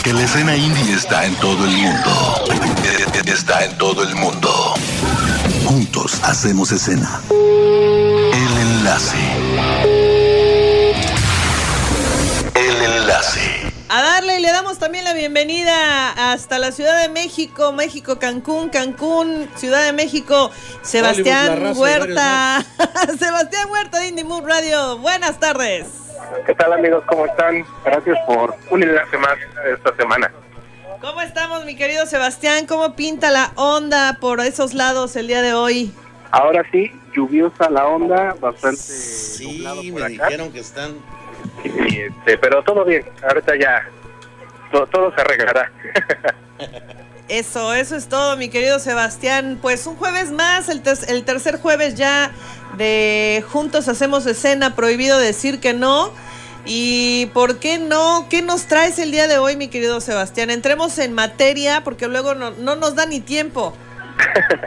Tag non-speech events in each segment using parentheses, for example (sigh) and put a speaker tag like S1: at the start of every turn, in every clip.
S1: Porque la escena indie está en todo el mundo. Está en todo el mundo. Juntos hacemos escena. El enlace. El enlace.
S2: A darle y le damos también la bienvenida hasta la Ciudad de México, México, Cancún, Cancún, Ciudad de México, Sebastián Huerta. (laughs) Sebastián Huerta de Indie Mood Radio. Buenas tardes.
S3: ¿Qué tal amigos? ¿Cómo están? Gracias por un enlace más esta semana.
S2: ¿Cómo estamos, mi querido Sebastián? ¿Cómo pinta la onda por esos lados el día de hoy?
S3: Ahora sí, lluviosa la onda, bastante
S4: Sí,
S3: nublado por
S4: me
S3: acá.
S4: dijeron que están.
S3: Y, este, pero todo bien, ahorita ya todo, todo se arreglará. (laughs)
S2: Eso, eso es todo, mi querido Sebastián. Pues un jueves más, el, ter- el tercer jueves ya de Juntos Hacemos Escena, prohibido decir que no. ¿Y por qué no? ¿Qué nos traes el día de hoy, mi querido Sebastián? Entremos en materia porque luego no, no nos da ni tiempo. (laughs)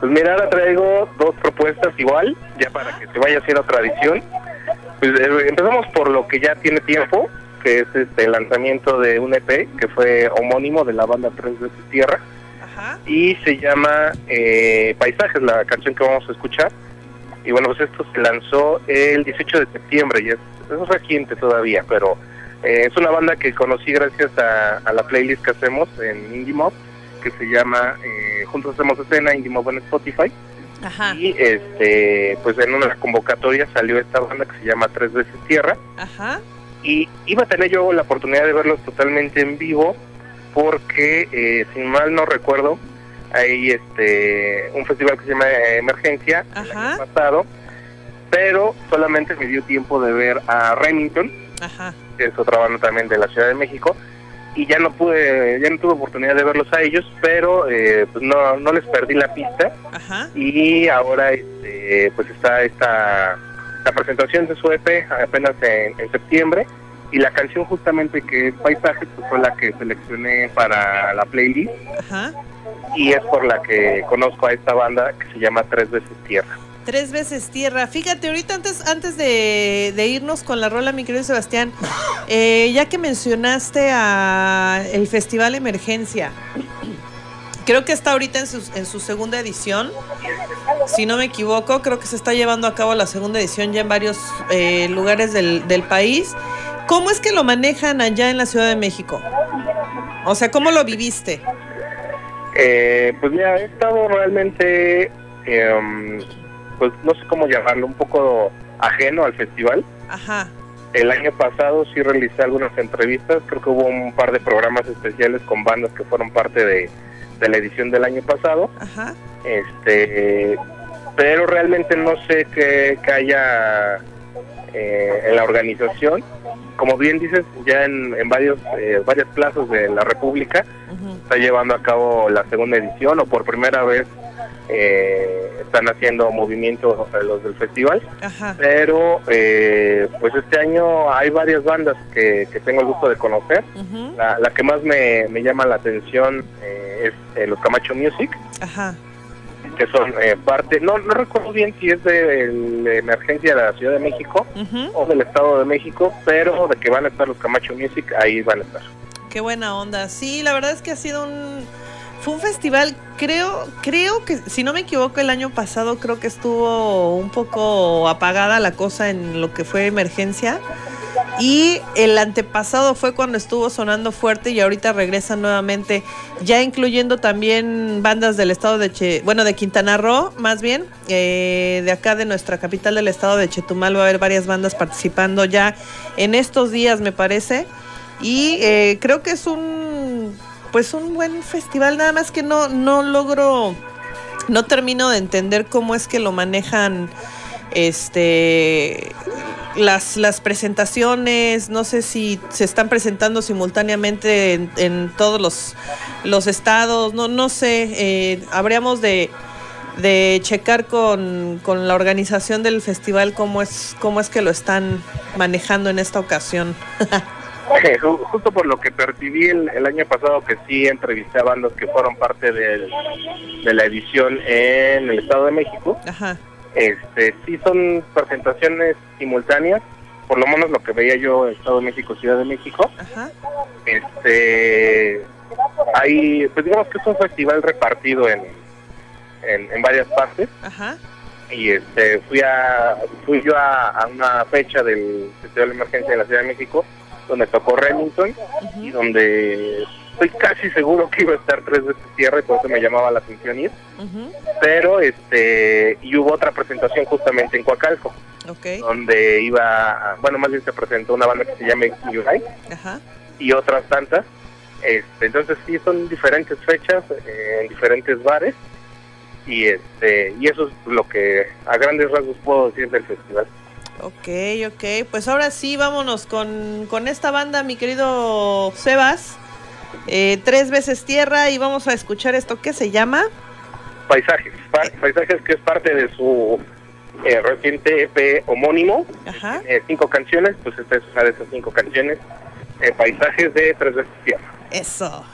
S3: Pues mira, ahora traigo dos propuestas igual, ya para que se vaya haciendo tradición. Pues eh, empezamos por lo que ya tiene tiempo, que es este el lanzamiento de un EP que fue homónimo de la banda Tres veces Tierra.
S2: Ajá.
S3: y se llama eh, Paisajes, la canción que vamos a escuchar. Y bueno, pues esto se lanzó el 18 de septiembre, y es, es reciente todavía, pero eh, es una banda que conocí gracias a, a la playlist que hacemos en Indie Mob, que se llama eh, Juntos Hacemos Escena, Indie Mob en Spotify.
S2: Ajá.
S3: Y este, pues en una convocatoria salió esta banda que se llama Tres veces Tierra
S2: Ajá.
S3: Y iba a tener yo la oportunidad de verlos totalmente en vivo porque eh, si mal no recuerdo hay este un festival que se llama Emergencia el año pasado pero solamente me dio tiempo de ver a Remington
S2: Ajá.
S3: que es otra banda también de la Ciudad de México y ya no pude ya no tuve oportunidad de verlos a ellos pero eh, pues no no les perdí la pista
S2: Ajá.
S3: y ahora este, pues está esta la presentación de su EP apenas en, en septiembre y la canción justamente que es Paisajes pues fue la que seleccioné para la playlist
S2: Ajá.
S3: y es por la que conozco a esta banda que se llama Tres veces Tierra.
S2: Tres veces tierra. Fíjate, ahorita antes, antes de, de irnos con la rola, mi querido Sebastián, eh, ya que mencionaste a el Festival Emergencia, creo que está ahorita en su, en su segunda edición. Si no me equivoco, creo que se está llevando a cabo la segunda edición ya en varios eh, lugares del, del país. ¿Cómo es que lo manejan allá en la Ciudad de México? O sea, ¿cómo lo viviste?
S3: Eh, pues mira, he estado realmente, eh, pues no sé cómo llamarlo, un poco ajeno al festival.
S2: Ajá,
S3: El año pasado sí realicé algunas entrevistas, creo que hubo un par de programas especiales con bandas que fueron parte de, de la edición del año pasado,
S2: ajá,
S3: este, pero realmente no sé qué, qué haya eh, en la organización. Como bien dices, ya en, en varios eh, varias plazas de la República está llevando a cabo la segunda edición o por primera vez eh, están haciendo movimiento eh, los del festival.
S2: Ajá,
S3: pero eh, pues este año hay varias bandas que, que tengo el gusto de conocer. La, la que más me, me llama la atención eh, es eh, los Camacho Music,
S2: ajá,
S3: que son eh, parte, no, no recuerdo bien si es de la emergencia de la Ciudad de México o del Estado de México, pero de que van a estar los Camacho Music, ahí van a estar.
S2: Qué buena onda. Sí, la verdad es que ha sido un fue un festival, creo, creo que si no me equivoco el año pasado creo que estuvo un poco apagada la cosa en lo que fue emergencia. Y el antepasado fue cuando estuvo sonando fuerte y ahorita regresa nuevamente, ya incluyendo también bandas del estado de Che, bueno, de Quintana Roo, más bien, eh, de acá de nuestra capital del estado de Chetumal va a haber varias bandas participando ya en estos días, me parece. Y eh, creo que es un pues un buen festival, nada más que no, no logro, no termino de entender cómo es que lo manejan este las, las presentaciones, no sé si se están presentando simultáneamente en, en todos los, los estados, no, no sé, eh, habríamos de, de checar con, con la organización del festival cómo es, cómo es que lo están manejando en esta ocasión. (laughs)
S3: Ju- Justo por lo que percibí el, el año pasado que sí entrevisté a bandas que fueron parte del- de la edición en el Estado de México,
S2: Ajá,
S3: este sí son presentaciones simultáneas, por lo menos lo que veía yo Estado de México, Ciudad de México,
S5: Ajá.
S3: este hay pues digamos que es un festival repartido en, en, en varias partes
S5: Ajá.
S3: y este fui a fui yo a, a una fecha del Festival de Emergencia de la Ciudad de México donde tocó Remington y donde estoy casi seguro que iba a estar tres veces tierra y por eso me llamaba la atención ir. Pero este y hubo otra presentación justamente en Coacalco donde iba a- bueno más bien se presentó una banda que se llama Yunai
S5: Ajá.
S3: y otras tantas. Este entonces sí son diferentes fechas eh, en diferentes bares y este y eso es lo que a grandes rasgos puedo decir del festival
S5: Ok, ok. Pues ahora sí, vámonos con, con esta banda, mi querido Sebas. Eh, tres veces tierra y vamos a escuchar esto que se llama.
S3: paisajes Pa- paisajes que es parte de su eh, reciente EP homónimo
S5: Ajá.
S3: eh, cinco canciones pues esta es una de esas cinco canciones eh, paisajes de tres veces tierra
S5: Eso.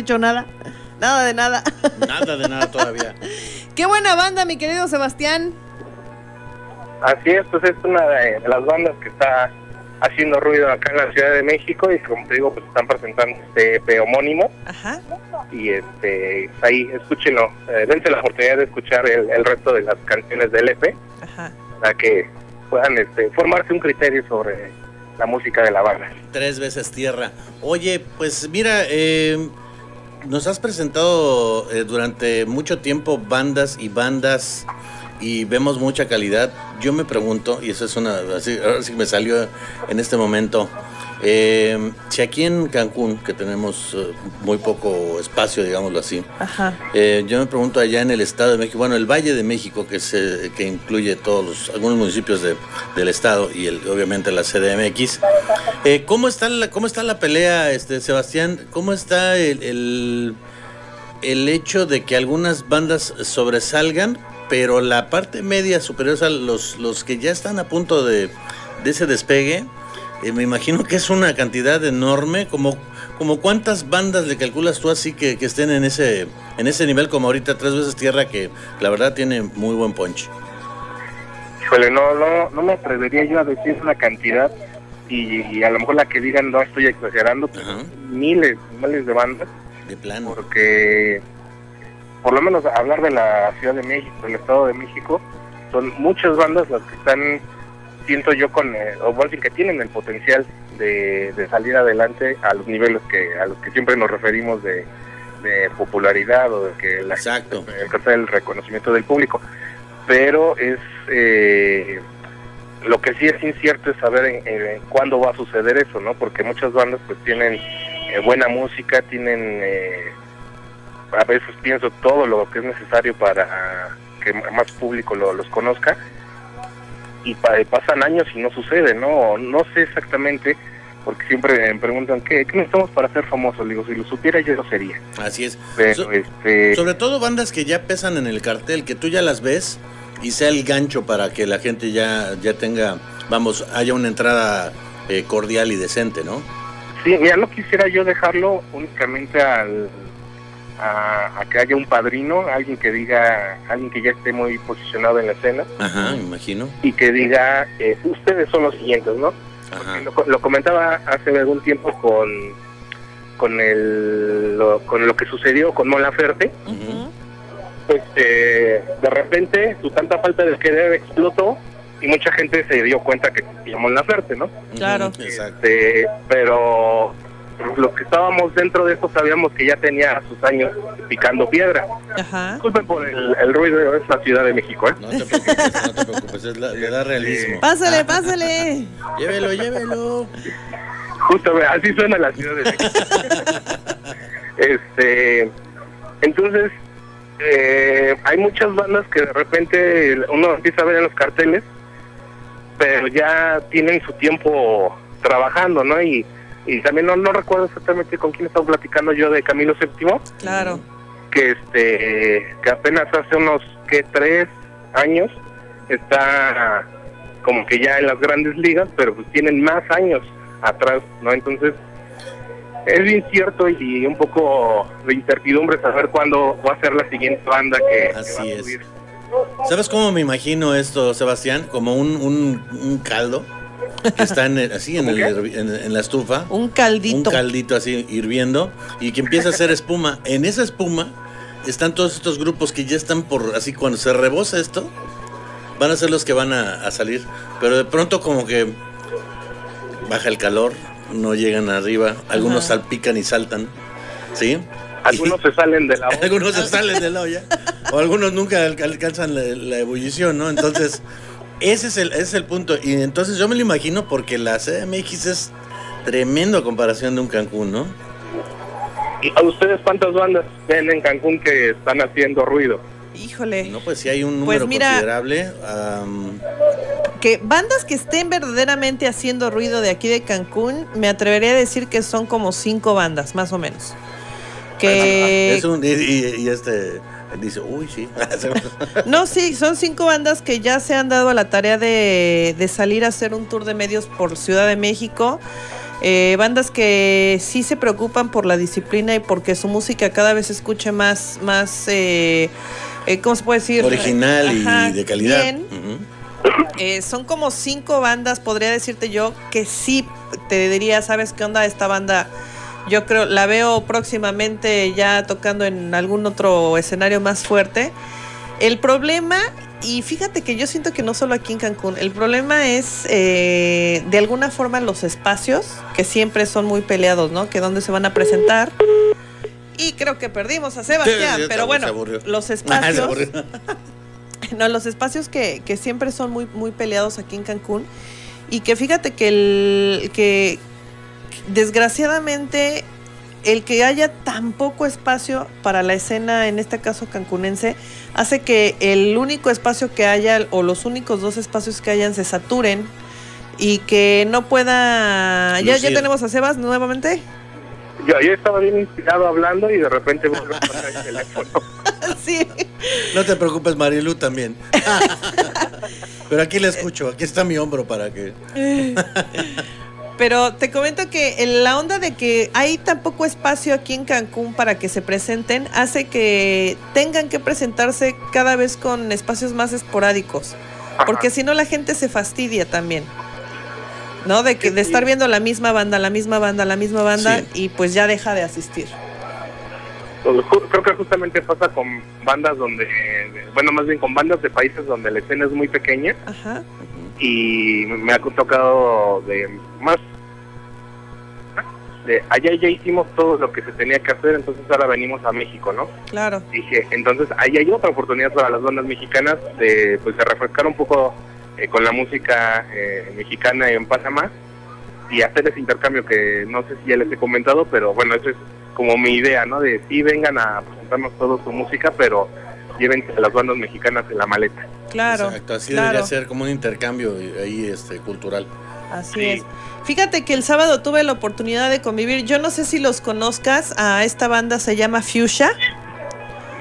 S5: Dicho nada. Nada de nada.
S6: Nada de nada todavía. (laughs)
S5: Qué buena banda, mi querido Sebastián.
S3: Así es, pues es una de las bandas que está haciendo ruido acá en la Ciudad de México y como te digo, pues están presentando este EP homónimo
S5: Ajá.
S3: y este ahí escúchenlo, eh, dense la oportunidad de escuchar el, el resto de las canciones del EP
S5: Ajá.
S3: para que puedan este, formarse un criterio sobre la música de la banda.
S6: Tres veces tierra. Oye, pues mira, eh, nos has presentado eh, durante mucho tiempo bandas y bandas y vemos mucha calidad. Yo me pregunto, y eso es una, así, ahora sí me salió en este momento, eh, si aquí en Cancún, que tenemos eh, muy poco espacio, digámoslo así,
S2: Ajá.
S6: eh, yo me pregunto allá en el Estado de México, bueno, el Valle de México, que, se, que incluye todos los, algunos municipios de- del Estado y el, obviamente la CDMX, eh, ¿cómo, está la, ¿cómo está la pelea, este Sebastián? ¿Cómo está el, el, el hecho de que algunas bandas sobresalgan, pero la parte media superior, o sea, los, los que ya están a punto de, de ese despegue, eh, me imagino que es una cantidad enorme, como, como cuántas bandas le calculas tú así que, que estén en ese, en ese nivel como ahorita tres veces tierra que la verdad tiene muy buen punch.
S3: Híjole, no, no, no me atrevería yo a decir una cantidad y, y a lo mejor la que digan no estoy exagerando, pero
S6: Ajá.
S3: miles, miles de bandas,
S6: De plano.
S3: porque por lo menos hablar de la Ciudad de México, del Estado de México, son muchas bandas las que están, siento yo, con, eh, o más bien que tienen el potencial de, de salir adelante a los niveles que a los que siempre nos referimos de, de popularidad o de que la
S6: Exacto.
S3: alcanzar el reconocimiento del público. Pero es eh, lo que sí es incierto es saber en, en cuándo va a suceder eso, ¿no? Porque muchas bandas pues tienen eh, buena música, tienen eh, a veces pienso todo lo que es necesario para que más público lo- los conozca y pa- pasan años y no sucede, ¿no? No sé exactamente porque siempre me preguntan ¿qué, qué necesitamos para ser famosos? Le digo, si lo supiera yo lo sería.
S6: Así es.
S3: Pero
S6: So-
S3: este
S6: Sobre todo bandas que ya pesan en el cartel, que tú ya las ves y sea el gancho para que la gente ya, ya tenga, vamos, haya una entrada eh, cordial y decente, ¿no?
S3: Sí, mira, no quisiera yo dejarlo únicamente al, a, a que haya un padrino, alguien que diga, alguien que ya esté muy posicionado en la escena
S6: Ajá, me imagino.
S3: y que diga, eh, ustedes son los siguientes, ¿no?
S6: Ajá.
S3: Lo, lo comentaba hace algún tiempo con con el lo, con lo que sucedió con Mola Ferte,
S6: Ujú.
S3: pues eh, de repente su tanta falta de querer explotó y mucha gente se dio cuenta que se llamó La Ferte, ¿no?
S2: Claro.
S3: Este, pero los que estábamos dentro de esto sabíamos que ya tenía sus años picando piedra.
S2: Ajá.
S3: Disculpen por el, el ruido, es la Ciudad de México, ¿eh?
S6: No te preocupes, no te preocupes, es la- le da realismo.
S2: Pásale, pásale. (laughs)
S6: Llévelo, llévelo.
S3: Justo, ve, así suena la Ciudad de México. (laughs) este, entonces, eh, hay muchas bandas que de repente uno empieza a ver en los carteles, pero ya tienen su tiempo trabajando, ¿no? Y, y también no, no recuerdo exactamente con quién estaba platicando yo de Camilo VII,
S2: Claro.
S3: que este que apenas hace unos que tres años está como que ya en las grandes ligas pero pues tienen más años atrás no entonces es bien cierto y un poco de incertidumbre saber cuándo va a ser la siguiente banda que, va a
S6: es.
S3: subir.
S6: ¿Sabes cómo me imagino esto, Sebastián? Como un, un, un caldo que está en el- así en, el, en, en la estufa.
S2: Un
S6: Un
S2: caldito.
S6: caldito así hirviendo y que empieza a hacer espuma. En esa espuma están todos estos grupos que ya están por así cuando se rebosa esto van a ser los que van a, a salir. Pero de pronto como que baja el calor, no llegan arriba, algunos
S2: Ajá.
S6: salpican y saltan, ¿sí?
S3: algunos (laughs) se salen de la olla.
S6: Algunos se salen de la olla. O algunos nunca alca- alcanzan la, la ebullición, ¿no? Entonces, ese es, el, ese es el punto. Y entonces yo me lo imagino porque la CDMX es tremendo a comparación de un Cancún, ¿no?
S3: ¿Y a ustedes cuántas bandas ven en Cancún que están haciendo ruido?
S2: Híjole.
S6: No, pues sí hay un
S2: Pues
S6: número
S2: mira-
S6: considerable. am,
S2: Que bandas que estén verdaderamente haciendo ruido de aquí de Cancún, me atrevería a decir que son como cinco bandas, más o menos. Que
S6: es un, y, y- y este dice, uy, sí. (laughs)
S2: No, sí, son cinco bandas que ya se han dado a la tarea de, de salir a hacer un tour de medios por Ciudad de México. Eh, bandas que sí se preocupan por la disciplina y porque su música cada vez se escuche más, más eh, eh, ¿cómo se puede decir?
S6: Original
S2: Ajá,
S6: y de calidad.
S2: bien. Eh, son como cinco bandas, podría decirte yo, que sí te diría, ¿sabes qué onda esta banda? Yo creo, la veo próximamente ya tocando en algún otro escenario más fuerte. El problema y fíjate que yo siento que no solo aquí en Cancún, el problema es eh, de alguna forma los espacios, que siempre son muy peleados, ¿no? Que dónde se van a presentar. Y creo que perdimos a Sebastián,
S6: Sí,
S2: pero bueno, los (laughs)
S6: Se
S2: espacios... (laughs) No, los espacios que, que siempre son muy, muy peleados aquí en Cancún. Y que fíjate que el que desgraciadamente el que haya tan poco espacio para la escena, en este caso cancunense, hace que el único espacio que haya, o los únicos dos espacios que hayan, se saturen y que no pueda. ¿Ya, ya tenemos a Sebas nuevamente?
S3: Yo, yo estaba bien inspirado hablando y de repente vuelve a sonar el (laughs) teléfono.
S2: sí.
S6: No te preocupes, Marilu también. (laughs) Pero aquí le escucho, aquí está mi hombro para que. (laughs)
S2: Pero te comento que en la onda de que hay tan poco espacio aquí en Cancún para que se presenten hace que tengan que presentarse cada vez con espacios más esporádicos. Porque si no la gente se fastidia también. ¿No? De que de estar viendo la misma banda, la misma banda, la misma banda
S6: Sí.
S2: y pues ya deja de asistir.
S3: Pues, Creo que justamente pasa con bandas donde, bueno, más bien con bandas de países donde la escena es muy pequeña
S2: Ajá.
S3: y me ha tocado de más de allá ya hicimos todo lo que se tenía que hacer, entonces ahora venimos a México, ¿no?
S2: Claro.
S3: Dije, entonces ahí hay otra oportunidad para las bandas mexicanas de pues de refrescar un poco eh, con la música eh, mexicana en Panamá y hacer ese intercambio que no sé si ya les he comentado, pero bueno, eso es como mi idea, ¿no? De sí vengan a presentarnos toda su música, pero llévense a las bandas mexicanas en la maleta.
S2: Claro.
S6: Exacto, así
S2: claro.
S6: debería ser como un intercambio ahí este, cultural.
S2: Así
S3: Sí.
S2: es. Fíjate que el sábado tuve la oportunidad de convivir. Yo no sé si los conozcas. A esta banda se llama Fuchsia.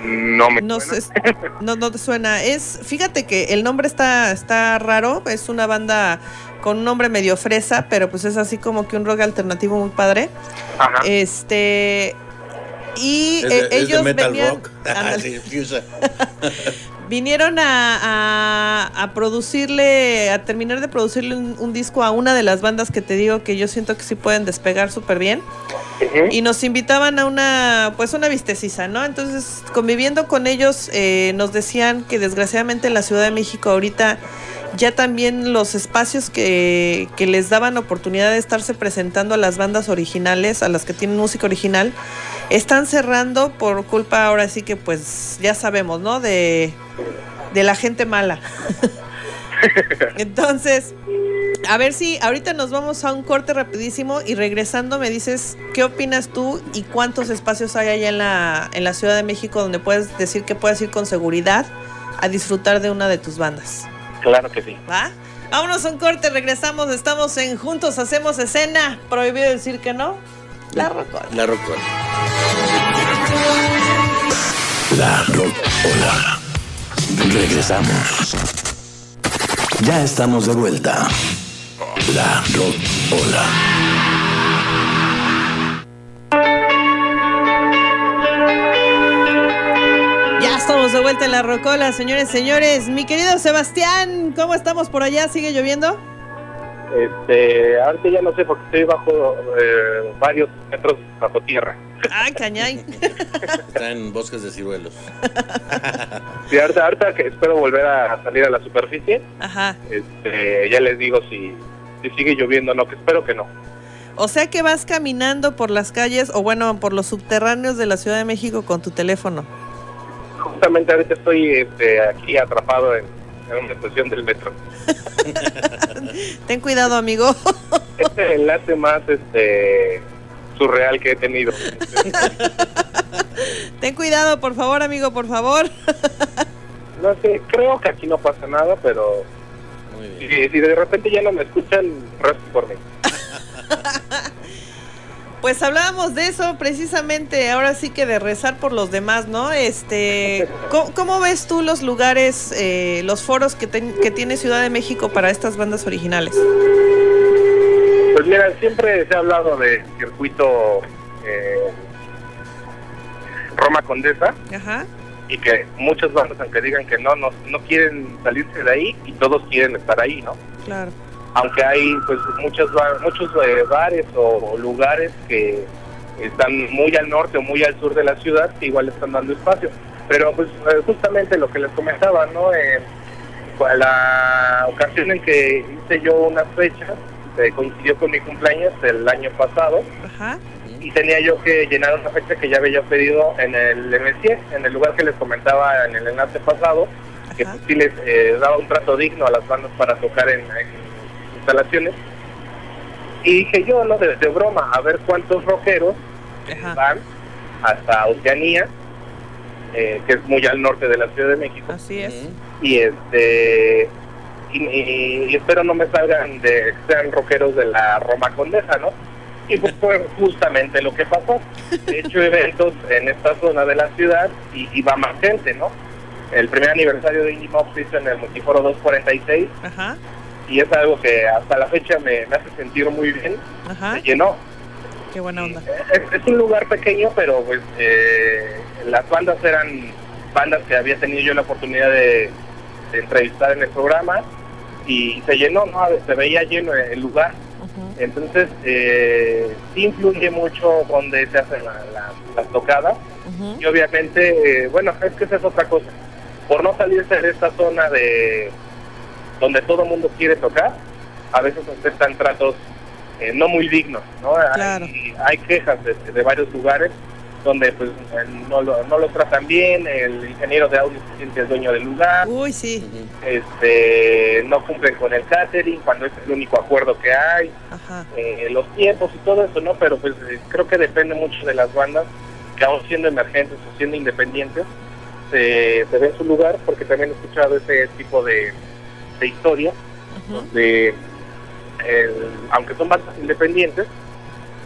S3: No me
S2: No,
S3: suena.
S2: sé, no, no te suena. Es, fíjate que el nombre está, está raro. Es una banda con un nombre medio fresa, pero pues es así como que un rock alternativo muy padre.
S3: Ajá.
S2: Este. Y
S6: Es de, es de
S2: ellos
S6: metal
S2: venían-
S6: rock. (laughs)
S2: ándale,
S6: Sí, Fuchsia. (laughs)
S2: vinieron a, a- a producirle, a terminar de producirle un, un disco a una de las bandas que te digo que yo siento que sí pueden despegar súper bien. Y nos invitaban a una pues una vistecisa, ¿no? Entonces, conviviendo con ellos, eh, nos decían que desgraciadamente en la Ciudad de México ahorita ya también los espacios que, que les daban oportunidad de estarse presentando a las bandas originales, a las que tienen música original, están cerrando por culpa ahora sí que pues ya sabemos, ¿no? De, de la gente mala. (laughs) Entonces, a ver si ahorita nos vamos a un corte rapidísimo y regresando me dices qué opinas tú y cuántos espacios hay allá en la, en la Ciudad de México donde puedes decir que puedes ir con seguridad a disfrutar de una de tus bandas.
S3: Claro que sí.
S2: ¿Va? Vámonos a un corte, regresamos, estamos en Juntos Hacemos Escena. Prohibido decir que no. La rocola.
S6: La rocola.
S1: La Rocola. Regresamos. Ya estamos de vuelta. La Rocola.
S2: Ya estamos de vuelta en la rocola, señores, señores. Mi querido Sebastián, ¿cómo estamos por allá? ¿Sigue lloviendo?
S3: Este, ahorita ya no sé porque estoy bajo eh, varios metros bajo tierra.
S2: Ay, cañay. (laughs)
S6: Está en bosques de ciruelos. (laughs)
S3: Sí, ahorita, ahorita que espero volver a salir a la superficie,
S2: Ajá.
S3: este, ya les digo si, si sigue lloviendo o no, que espero que no.
S2: O sea que vas caminando por las calles o bueno, por los subterráneos de la Ciudad de México con tu teléfono.
S3: Justamente ahorita estoy este, aquí atrapado en, en una estación del metro. (laughs)
S2: Ten cuidado, amigo. (laughs)
S3: Este es el enlace más este, surreal que he tenido. (laughs)
S2: Ten cuidado, por favor, amigo, por favor.
S3: No sé, creo que aquí no pasa nada, pero
S6: Muy
S3: si,
S6: bien.
S3: si de repente ya no me escuchan, rezo por mí.
S2: Pues hablábamos de eso precisamente, ahora sí que de rezar por los demás, ¿no? Este, (laughs) ¿cómo, cómo ves tú los lugares, eh, los foros que, ten- que tiene Ciudad de México para estas bandas originales?
S3: Pues mira, siempre se ha hablado de circuito eh, Roma Condesa
S2: Ajá,
S3: y que muchas bandas, aunque digan que no, no, no quieren salirse de ahí y todos quieren estar ahí, ¿no?
S2: claro.
S3: Aunque hay pues muchos, muchos eh, bares o lugares que están muy al norte o muy al sur de la ciudad que igual están dando espacio. Pero pues eh, justamente lo que les comentaba, ¿no? Eh, la ocasión en que hice yo unas fechas, eh, coincidió con mi cumpleaños el año pasado,
S2: Ajá.
S3: y tenía yo que llenar una fecha que ya había pedido en el MCE, en el lugar que les comentaba en el enlace pasado, que pues, sí les eh, daba un trato digno a las bandas para tocar en, en instalaciones. Y dije yo, no, de, de broma, a ver cuántos rockeros
S2: Ajá.
S3: van hasta Oceanía, eh, que es muy al norte de la Ciudad de México,
S2: Así es.
S3: Y este y, y- y espero no me salgan de sean rockeros de la Roma Condesa, ¿no? Y pues fue justamente lo que pasó. He hecho (laughs) eventos en esta zona de la ciudad y, y va más gente, ¿no? El primer aniversario de Indie Mob se hizo en el Multiforo 246
S2: Ajá.
S3: Y es algo que hasta la fecha me, me hace sentir muy bien.
S2: Ajá.
S3: Se llenó.
S2: Qué buena onda.
S3: Es, es un lugar pequeño, pero pues eh, las bandas eran bandas que había tenido yo la oportunidad de, de entrevistar en el programa y se llenó, ¿no? Se veía lleno el lugar. Entonces, eh, sí influye mucho donde se hacen la- la- las tocadas y obviamente, eh, bueno, es que esa es otra cosa. Por no salirse de esta zona de donde todo el mundo quiere tocar, a veces aceptan tratos eh, no muy dignos, ¿no?
S2: Claro.
S3: Hay, hay quejas de, de varios lugares donde pues eh, no lo, no lo tratan bien, el ingeniero de audio se siente el dueño del lugar,
S2: Uy, sí.
S3: Este no cumplen con el catering cuando es el único acuerdo que hay,
S2: Ajá.
S3: eh, los tiempos y todo eso, ¿no? Pero pues eh, creo que depende mucho de las bandas que aún siendo emergentes o siendo independientes, se, se ven su lugar, porque también he escuchado ese tipo de, de historia,
S2: Ujú.
S3: de el- aunque son bandas independientes,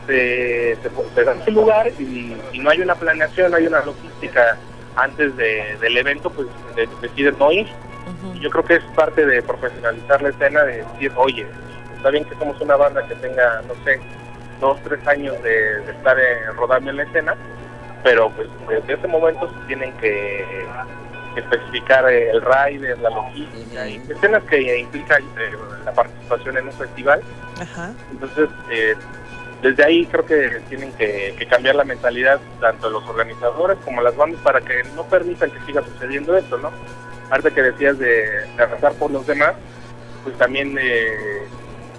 S3: se, se, se dan su lugar y, y no hay una planeación, no hay una logística antes de- del evento, pues de- deciden no ir. Y Yo creo que es parte de profesionalizar la escena, de decir, oye, está bien que somos una banda que tenga, no sé, dos, tres años de, de estar eh, rodando en la escena, pero pues desde ese momento se tienen que especificar eh, el rider, la logística y escenas que implican eh, la participación en un festival.
S2: Ajá.
S3: Entonces, eh, desde ahí creo que tienen que, que cambiar la mentalidad tanto los organizadores como las bandas para que no permitan que siga sucediendo esto, ¿no? Ahorita que decías de, de arrasar por los demás, pues también eh,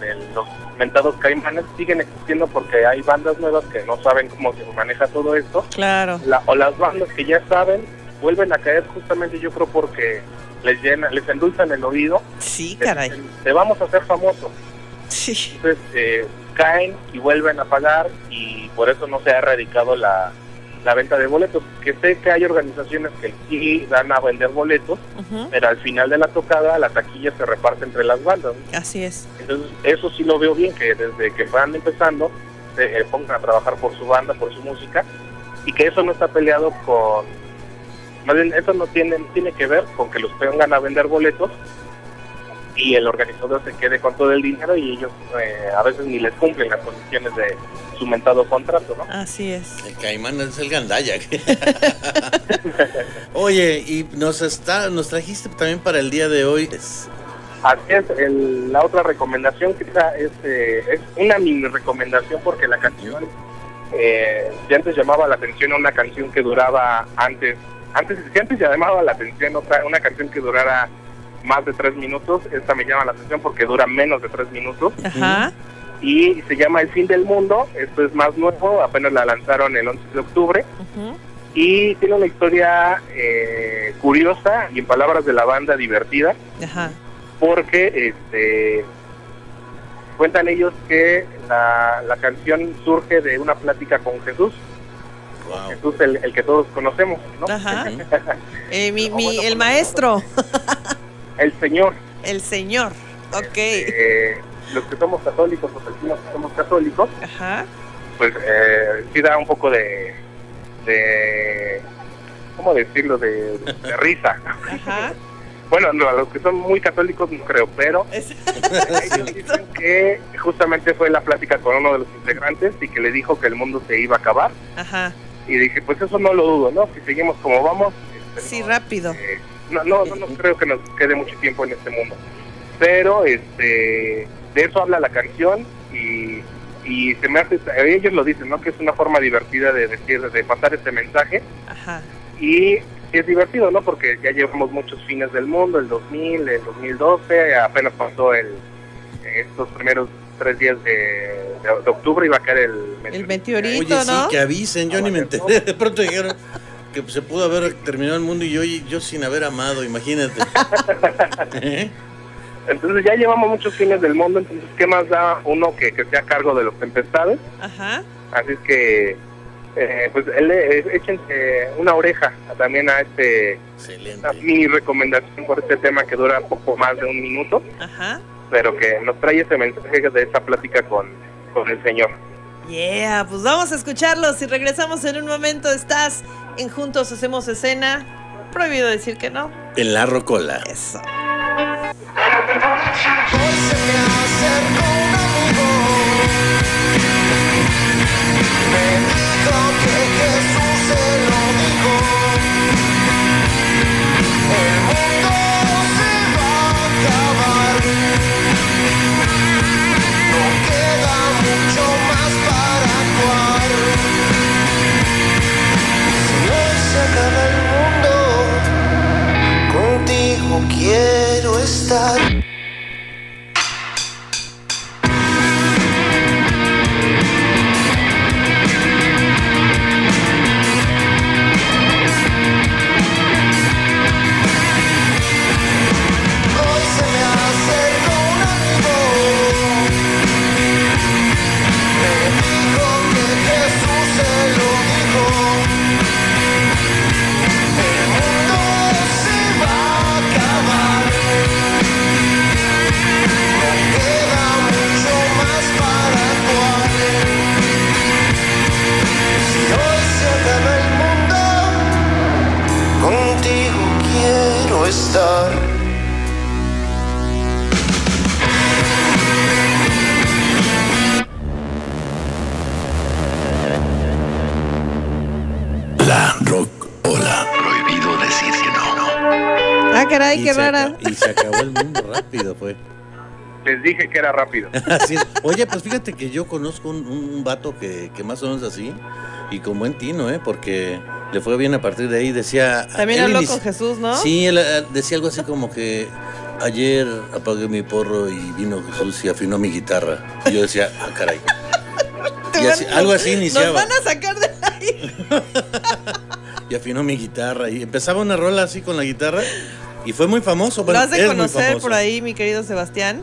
S3: el- los mentados caimanes siguen existiendo porque hay bandas nuevas que no saben cómo se maneja todo esto,
S2: Claro.
S3: la- o las bandas que ya saben vuelven a caer justamente yo creo porque les llena, les endulzan el oído,
S2: Sí, caray.
S3: te vamos a hacer famoso.
S2: Sí.
S3: Entonces eh, caen y vuelven a pagar y por eso no se ha erradicado la, la venta de boletos. Que sé que hay organizaciones que sí dan a vender boletos,
S2: Ujú.
S3: pero al final de la tocada la taquilla se reparte entre las bandas. ¿no?
S2: Así es.
S3: Entonces eso sí lo veo bien, que desde que van empezando se eh, pongan a trabajar por su banda, por su música y que eso no está peleado con... Más bien, eso no tiene, tiene que ver con que los pongan a vender boletos y el organizador se quede con todo el dinero y ellos eh, a veces ni les cumplen las condiciones de su mentado contrato, ¿no?
S2: Así es.
S6: El caimán es el gandaya. (laughs) Oye, y nos está, nos trajiste también para el día de hoy. es-
S3: Así es, el- la otra recomendación quizá es, eh, es una mini recomendación porque la canción, eh, si antes llamaba la atención una canción que duraba antes, antes si antes llamaba la atención otra, una canción que durara más de tres minutos, esta me llama la atención porque dura menos de tres minutos
S2: Ajá.
S3: y se llama El fin del mundo, esto es más nuevo, apenas la lanzaron el 11 de octubre
S2: Ujú.
S3: y tiene una historia eh, curiosa y en palabras de la banda divertida
S2: Ajá.
S3: porque este cuentan ellos que la, la canción surge de una plática con Jesús,
S6: Wow.
S3: Jesús el, el que todos conocemos, ¿no?
S2: Ajá. (laughs) Eh, mi, mi-
S3: bueno,
S2: el
S3: pues,
S2: maestro,
S3: El Señor.
S2: el señor. Ok.
S3: eh, los que somos católicos, los vecinos que somos católicos,
S2: Ajá.
S3: pues eh, sí da un poco de, de ¿cómo decirlo? De, de risa.
S2: Ajá. (laughs)
S3: Bueno, no, a los que son muy católicos no creo, pero (laughs) ellos dicen que justamente fue la plática con uno de los integrantes y que le dijo que el mundo se iba a acabar.
S2: Ajá.
S3: Y dije, pues eso no lo dudo, ¿no? Si seguimos como vamos, este,
S2: Sí,
S3: no,
S2: rápido.
S3: eh, no, no, no, no creo que nos quede mucho tiempo en este mundo. Pero este de eso habla la canción y, y se me hace, ellos lo dicen, ¿no? Que es una forma divertida de decir, de pasar este mensaje
S2: Ajá.
S3: y es divertido, ¿no? Porque ya llevamos muchos fines del mundo, el 2000, el 2012, apenas pasó el estos primeros tres días de, de- de octubre iba a caer el
S2: El meteorito,
S6: Oye, sí, que avisen, yo ni me enteré. De (laughs) pronto dijeron que se pudo haber terminado el mundo y yo, yo sin haber amado, imagínate. (laughs) ¿Eh?
S3: Entonces ya llevamos muchos fines del mundo, entonces ¿qué más da uno que, que sea a cargo de los tempestades?
S2: Ajá.
S3: Así es que, eh, pues él, eh, échense una oreja también a este
S6: Excelente.
S3: a mi recomendación por este tema que dura poco más de un minuto,
S2: Ajá.
S3: Pero que nos trae ese mensaje de esa plática con, con el Señor.
S2: Yeah, pues vamos a escucharlos y regresamos en un momento. Estás en Juntos Hacemos Escena. Prohibido decir que no.
S6: En la rocola.
S2: Eso.
S4: Quiero estar.
S2: Qué
S6: se
S2: rara.
S6: aca- Y se acabó el mundo rápido, fue.
S3: Les dije que era rápido. (laughs)
S6: Así es. Oye, pues fíjate que yo conozco un, un vato que, que más o menos así, y con buen tino, ¿eh? Porque le fue bien a partir de ahí. Decía.
S2: También habló con Jesús, ¿no?
S6: Sí, él, eh, decía algo así como que ayer apagué mi porro y vino Jesús y afinó mi guitarra. Y yo decía, ah, caray. (laughs) Y así- algo así
S2: Nos
S6: iniciaba.
S2: van a sacar de ahí. (laughs)
S6: Y afinó mi guitarra. Y empezaba una rola así con la guitarra. Y fue muy famoso. Bueno,
S2: lo has de conocer por ahí, mi querido Sebastián.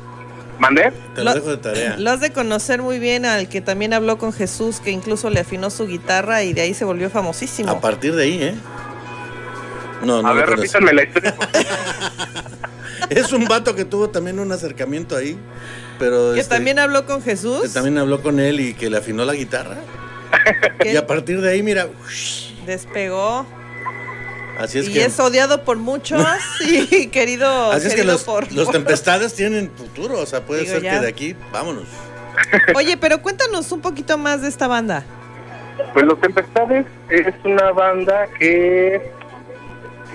S3: ¿Mandé?
S6: Te lo
S2: Lo-
S6: dejo de tarea.
S2: Lo has de conocer muy bien al que también habló con Jesús, que incluso le afinó su guitarra y de ahí se volvió famosísimo.
S6: A partir de ahí, ¿eh? No, no
S3: a ver, repítanme la historia. (laughs)
S6: Es un vato que tuvo también un acercamiento ahí, pero
S2: que
S6: este,
S2: también habló con Jesús.
S6: que también habló con él y que le afinó la guitarra. (laughs) Y a partir de ahí, mira,
S2: despegó.
S6: Así es
S2: y
S6: que
S2: es odiado por muchos (laughs) y querido,
S6: así es que los,
S2: por,
S6: los tempestades tienen futuro, o sea, puede
S2: Digo,
S6: ser
S2: ya.
S6: que de aquí, vámonos. (laughs)
S2: Oye, pero cuéntanos un poquito más de esta banda.
S3: Pues Los Tempestades es una banda que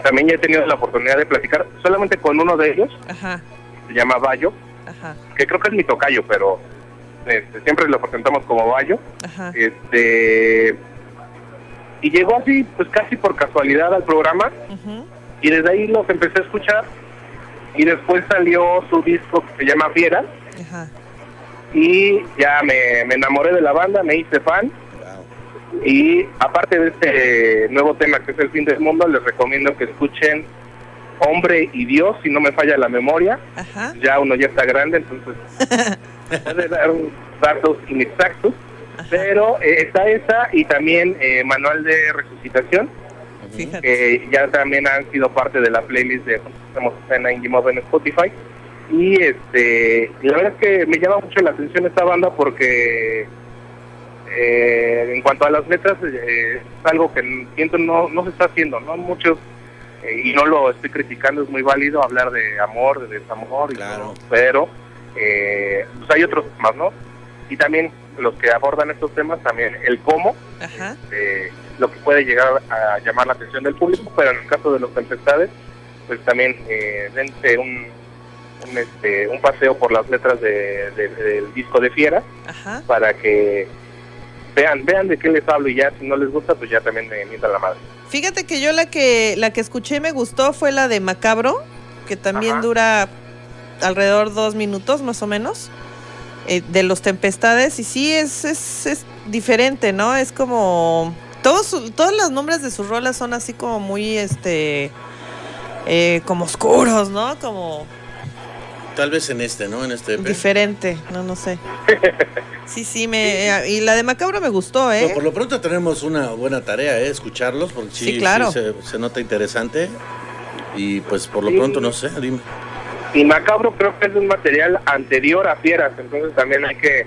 S3: también ya he tenido la oportunidad de platicar solamente con uno de ellos,
S2: Ajá,
S3: se llama Bayo,
S2: ajá,
S3: que creo que es mi tocayo, pero este, siempre lo presentamos como Bayo.
S2: ajá.
S3: Este, y llegó así, pues casi por casualidad al programa, y desde ahí los empecé a escuchar, y después salió su disco que se llama Fiera,
S2: Ajá.
S3: y ya me, me enamoré de la banda, me hice fan,
S6: Wow.
S3: Y aparte de este nuevo tema que es el fin del mundo, les recomiendo que escuchen Hombre y Dios, si no me falla la memoria.
S2: Ajá.
S3: Ya uno ya está grande, entonces (laughs) puede dar datos inexactos. Pero eh, está esa y también eh, Manual de Resucitación,
S2: Fíjate.
S3: que ya también han sido parte de la playlist de Escena en en Spotify. Y este, y la verdad es que me llama mucho la atención esta banda porque eh, en cuanto a las letras eh, es algo que siento no, no se está haciendo, ¿no? Muchos, eh, y no lo estoy criticando, es muy válido hablar de amor, de desamor, y
S6: Claro.
S3: todo, pero eh, pues hay otros temas, ¿no? Y también los que abordan estos temas, también el cómo,
S2: Ajá.
S3: eh, lo que puede llegar a llamar la atención del público, pero en el caso de los tempestades, pues también eh, dense un, un, este, un paseo por las letras de- de- del disco de Fiera
S2: Ajá.
S3: para que vean, vean de qué les hablo y ya si no les gusta, pues ya también me mientan la madre.
S2: Fíjate que yo la que la que escuché y me gustó fue la de Macabro, que también
S3: Ajá.
S2: dura alrededor dos minutos más o menos, eh, de los Tempestades, y sí es, es, es diferente, ¿no? Es como... Todos, todos los nombres de sus rolas son así como muy, este... eh, como oscuros, ¿no? Como
S6: Tal vez en este, ¿no? En este EP.
S2: diferente, no, no sé. (laughs) Sí, sí, me... Y la de Macabro me gustó, ¿eh?
S6: No, por lo pronto tenemos una buena tarea, ¿eh? Escucharlos, porque sí,
S2: Sí, claro.
S6: sí se, se nota interesante. Y pues por lo pronto, no sé, dime.
S3: Y Macabro creo que es un material anterior a Fieras, entonces también hay que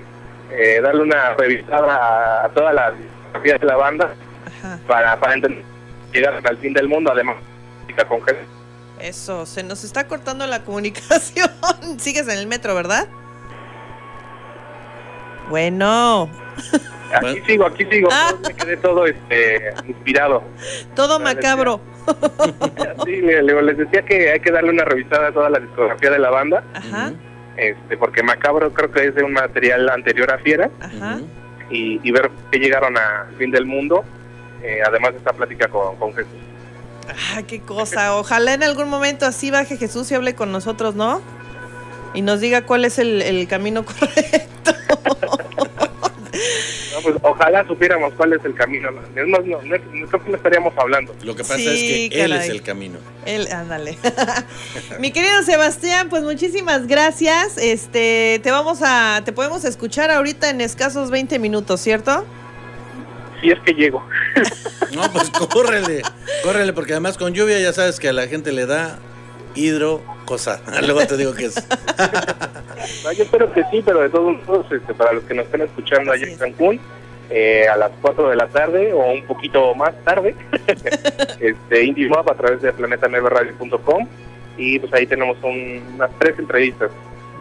S3: eh, darle una revisada a, a toda la discografía de la banda
S2: Ajá.
S3: para, para entender llegar al fin del mundo, además con gente.
S2: Eso, se nos está cortando la comunicación. (laughs) Sigues en el metro, ¿verdad? Bueno, (laughs)
S3: Aquí
S6: Bueno.
S3: sigo, aquí sigo,
S2: Ah.
S3: me quedé todo este inspirado.
S2: todo macabro. (laughs)
S3: Sí, les decía que hay que darle una revisada a toda la discografía de la banda,
S2: Ajá,
S3: este porque Macabro creo que es de un material anterior a
S2: ajá.
S6: Ujú.
S3: y, y ver que llegaron al fin del mundo, eh, además de esta plática con, con Jesús.
S2: Ah, qué cosa. Ojalá en algún momento así baje Jesús y hable con nosotros, ¿no? Y nos diga cuál es el, el camino (laughs) correcto.
S3: No, pues, ojalá supiéramos cuál es el camino. ¿no? Es más, no, no, no creo que no estaríamos hablando.
S6: Lo que pasa
S2: Sí,
S6: es que él es el camino.
S2: Él, ándale. (laughs) Mi querido Sebastián, pues muchísimas gracias. Este, te vamos a, te podemos escuchar ahorita en escasos 20 minutos, ¿cierto?
S3: Si es que llego. (laughs)
S6: No, pues córrele, córrele, porque además con lluvia ya sabes que a la gente le da hidro cosa. (laughs) Luego te digo que es. (laughs)
S3: No, yo espero que sí, pero de todos modos, este, para los que nos estén escuchando allá en. Cancún, eh, a las 4 de la tarde o un poquito más tarde, (laughs) este, Indie Mob a través de planetaneverradio.com y pues ahí tenemos un- unas tres entrevistas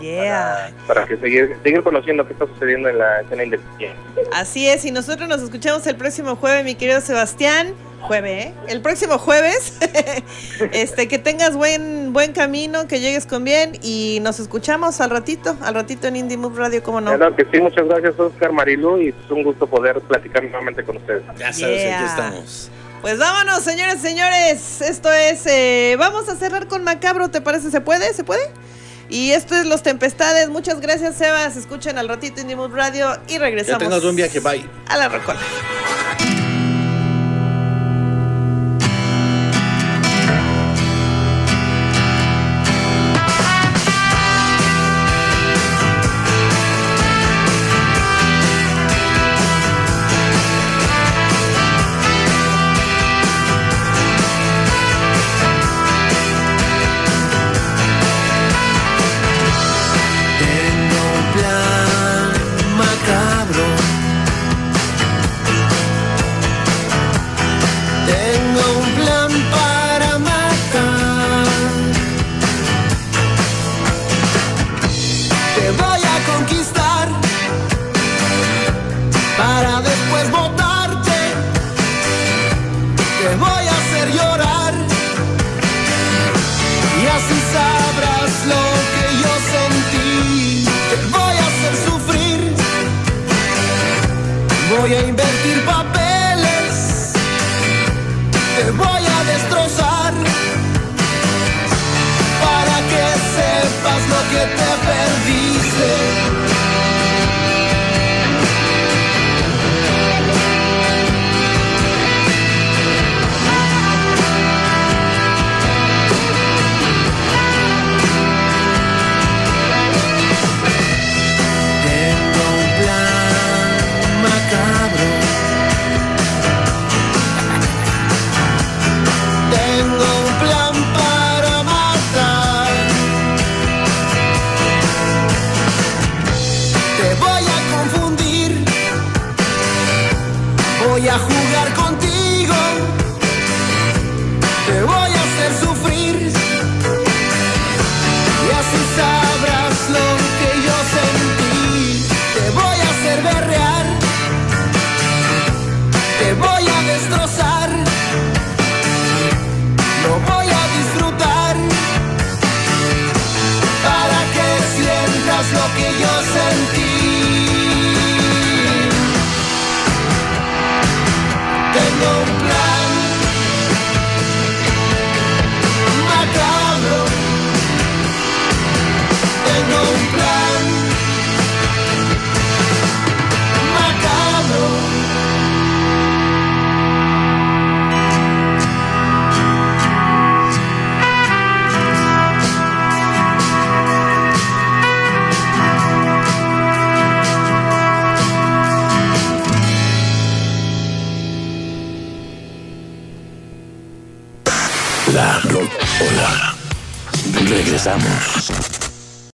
S2: Yeah.
S3: para, para que seguir, seguir conociendo qué está sucediendo en la escena independiente.
S2: Así es, y nosotros nos escuchamos el próximo jueves, mi querido Sebastián. Jueves, ¿eh? El próximo jueves. (laughs) este, que tengas buen, buen camino, que llegues con bien y nos escuchamos al ratito, al ratito en Indie Move Radio, ¿cómo no?
S3: Claro que sí, muchas gracias Oscar Marilu y es un gusto poder platicar nuevamente con ustedes.
S6: Ya sabes,
S2: Yeah.
S6: aquí estamos.
S2: Pues vámonos, señores y señores. Esto es. eh, vamos a cerrar con Macabro, ¿te parece? ¿Se puede? ¿Se puede? Y esto es Los Tempestades. Muchas gracias, Sebas. Escuchen al ratito Indie Move Radio y regresamos.
S6: tengas buen viaje, bye.
S2: A la rocola.